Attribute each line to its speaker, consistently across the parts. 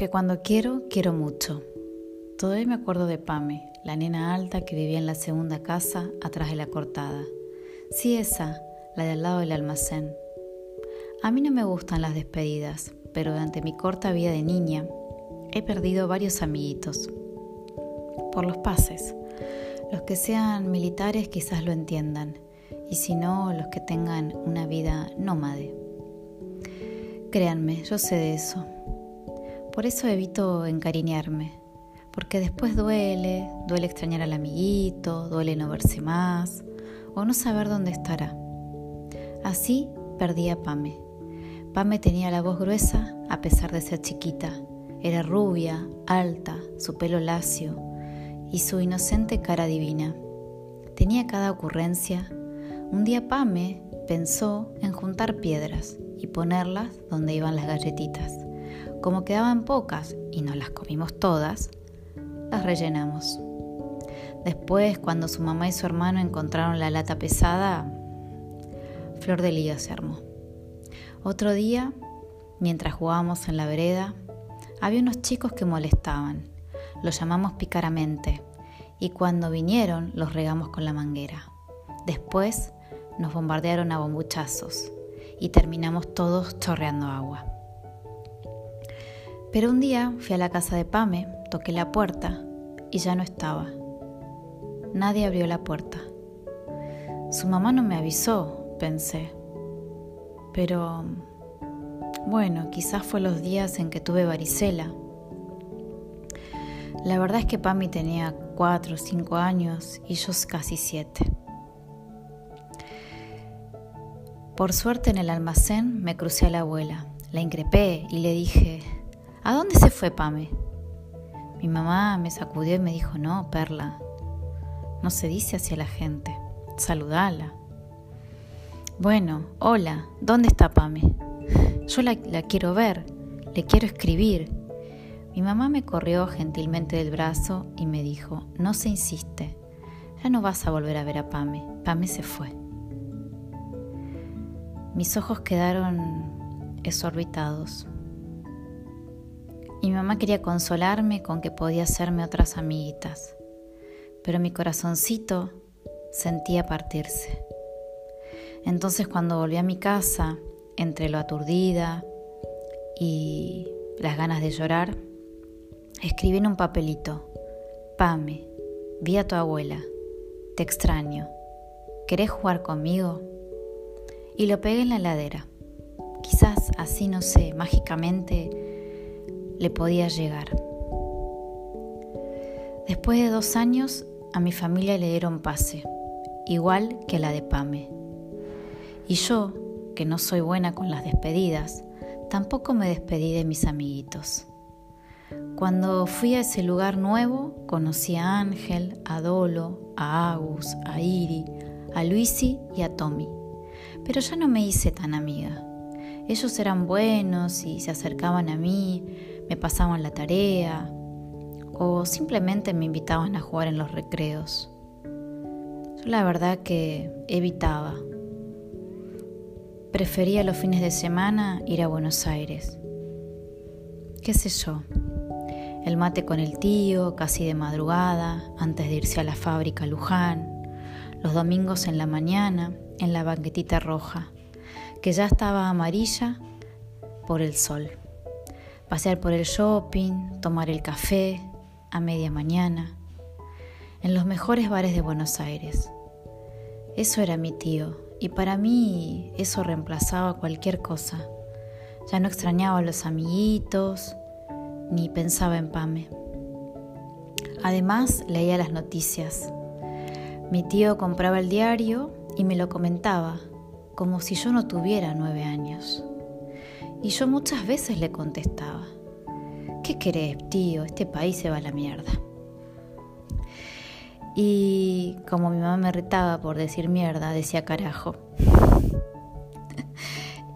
Speaker 1: Porque cuando quiero, quiero mucho. Todavía me acuerdo de Pame, la nena alta que vivía en la segunda casa atrás de la cortada. Sí, esa, la de al lado del almacén. A mí no me gustan las despedidas, pero durante mi corta vida de niña he perdido varios amiguitos. Por los pases. Los que sean militares quizás lo entiendan, y si no, los que tengan una vida nómade. Créanme, yo sé de eso. Por eso evito encariñarme, porque después duele, duele extrañar al amiguito, duele no verse más o no saber dónde estará. Así perdí a Pame. Pame tenía la voz gruesa a pesar de ser chiquita. Era rubia, alta, su pelo lacio y su inocente cara divina. Tenía cada ocurrencia. Un día Pame pensó en juntar piedras y ponerlas donde iban las galletitas. Como quedaban pocas y no las comimos todas, las rellenamos. Después, cuando su mamá y su hermano encontraron la lata pesada, Flor de Liga se armó. Otro día, mientras jugábamos en la vereda, había unos chicos que molestaban. Los llamamos picaramente y cuando vinieron los regamos con la manguera. Después nos bombardearon a bombuchazos y terminamos todos chorreando agua. Pero un día fui a la casa de Pame, toqué la puerta y ya no estaba. Nadie abrió la puerta. Su mamá no me avisó, pensé. Pero, bueno, quizás fue los días en que tuve varicela. La verdad es que Pami tenía cuatro o cinco años y yo casi siete. Por suerte en el almacén me crucé a la abuela, la increpé y le dije, ¿A dónde se fue Pame? Mi mamá me sacudió y me dijo, no, Perla, no se dice hacia la gente, saludala. Bueno, hola, ¿dónde está Pame? Yo la, la quiero ver, le quiero escribir. Mi mamá me corrió gentilmente del brazo y me dijo, no se insiste, ya no vas a volver a ver a Pame, Pame se fue. Mis ojos quedaron exorbitados. Y mi mamá quería consolarme con que podía hacerme otras amiguitas, pero mi corazoncito sentía partirse. Entonces cuando volví a mi casa, entre lo aturdida y las ganas de llorar, escribí en un papelito, Pame, vi a tu abuela, te extraño, ¿querés jugar conmigo? Y lo pegué en la heladera. Quizás así, no sé, mágicamente le podía llegar. Después de dos años, a mi familia le dieron pase, igual que a la de Pame. Y yo, que no soy buena con las despedidas, tampoco me despedí de mis amiguitos. Cuando fui a ese lugar nuevo, conocí a Ángel, a Dolo, a Agus, a Iri, a Luisi y a Tommy. Pero ya no me hice tan amiga. Ellos eran buenos y se acercaban a mí, me pasaban la tarea o simplemente me invitaban a jugar en los recreos. Yo la verdad que evitaba. Prefería los fines de semana ir a Buenos Aires. ¿Qué sé yo? El mate con el tío, casi de madrugada, antes de irse a la fábrica Luján, los domingos en la mañana, en la banquetita roja, que ya estaba amarilla por el sol pasear por el shopping, tomar el café a media mañana, en los mejores bares de Buenos Aires. Eso era mi tío y para mí eso reemplazaba cualquier cosa. Ya no extrañaba a los amiguitos ni pensaba en Pame. Además leía las noticias. Mi tío compraba el diario y me lo comentaba, como si yo no tuviera nueve años. Y yo muchas veces le contestaba, ¿qué querés, tío? Este país se va a la mierda. Y como mi mamá me retaba por decir mierda, decía carajo.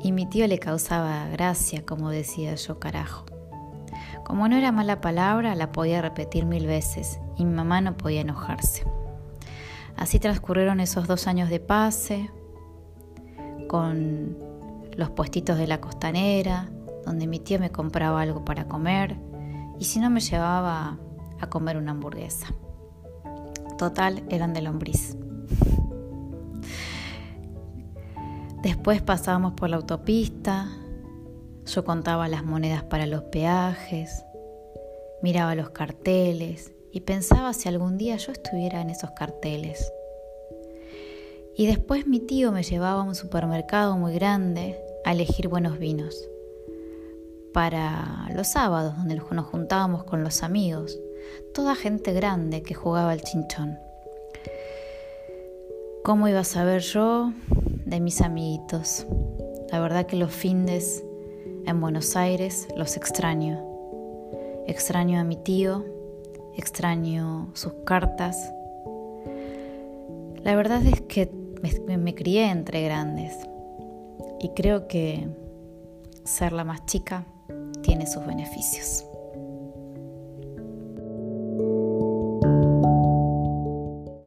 Speaker 1: y mi tío le causaba gracia, como decía yo carajo. Como no era mala palabra, la podía repetir mil veces y mi mamá no podía enojarse. Así transcurrieron esos dos años de pase, con los puestitos de la costanera, donde mi tía me compraba algo para comer y si no me llevaba a comer una hamburguesa. Total, eran de lombriz. Después pasábamos por la autopista, yo contaba las monedas para los peajes, miraba los carteles y pensaba si algún día yo estuviera en esos carteles. Y después mi tío me llevaba a un supermercado muy grande a elegir buenos vinos para los sábados donde nos juntábamos con los amigos, toda gente grande que jugaba al chinchón. ¿Cómo iba a saber yo de mis amiguitos. La verdad que los findes en Buenos Aires los extraño. Extraño a mi tío, extraño sus cartas. La verdad es que me, me crié entre grandes y creo que ser la más chica tiene sus beneficios.